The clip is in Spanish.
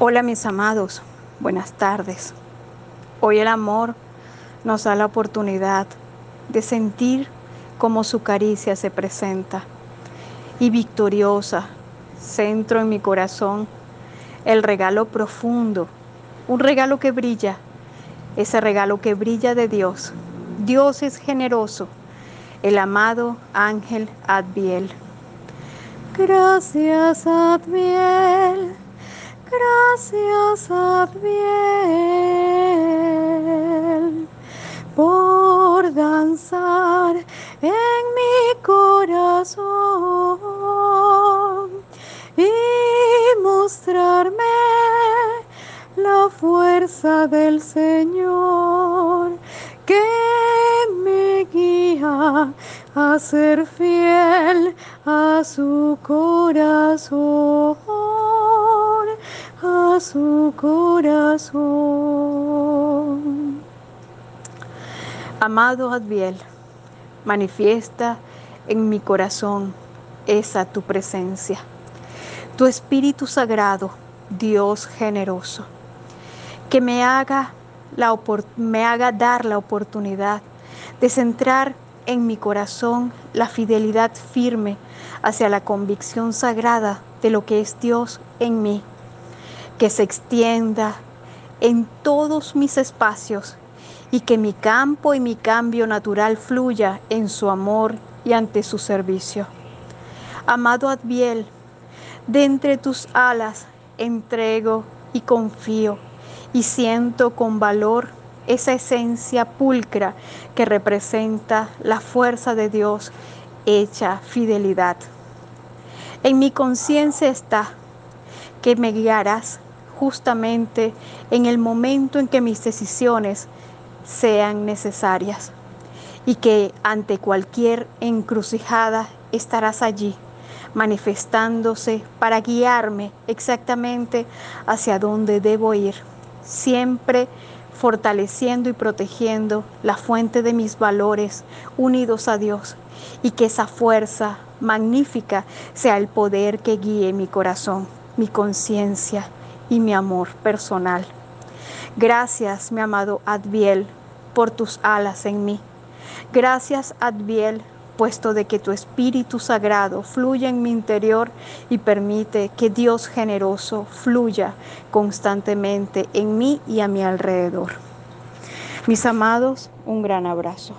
Hola mis amados, buenas tardes. Hoy el amor nos da la oportunidad de sentir cómo su caricia se presenta y victoriosa, centro en mi corazón el regalo profundo, un regalo que brilla, ese regalo que brilla de Dios. Dios es generoso, el amado ángel Adviel. Gracias Adviel Gracias, Adviel, por danzar en mi corazón y mostrarme la fuerza del Señor que me guía a ser fiel a su corazón su corazón. Amado Adviel, manifiesta en mi corazón esa tu presencia, tu Espíritu Sagrado, Dios generoso, que me haga, la, me haga dar la oportunidad de centrar en mi corazón la fidelidad firme hacia la convicción sagrada de lo que es Dios en mí que se extienda en todos mis espacios y que mi campo y mi cambio natural fluya en su amor y ante su servicio. Amado Adviel, de entre tus alas entrego y confío y siento con valor esa esencia pulcra que representa la fuerza de Dios hecha fidelidad. En mi conciencia está que me guiarás justamente en el momento en que mis decisiones sean necesarias y que ante cualquier encrucijada estarás allí manifestándose para guiarme exactamente hacia donde debo ir, siempre fortaleciendo y protegiendo la fuente de mis valores unidos a Dios y que esa fuerza magnífica sea el poder que guíe mi corazón, mi conciencia y mi amor personal. Gracias, mi amado Adviel, por tus alas en mí. Gracias, Adviel, puesto de que tu Espíritu Sagrado fluya en mi interior y permite que Dios generoso fluya constantemente en mí y a mi alrededor. Mis amados, un gran abrazo.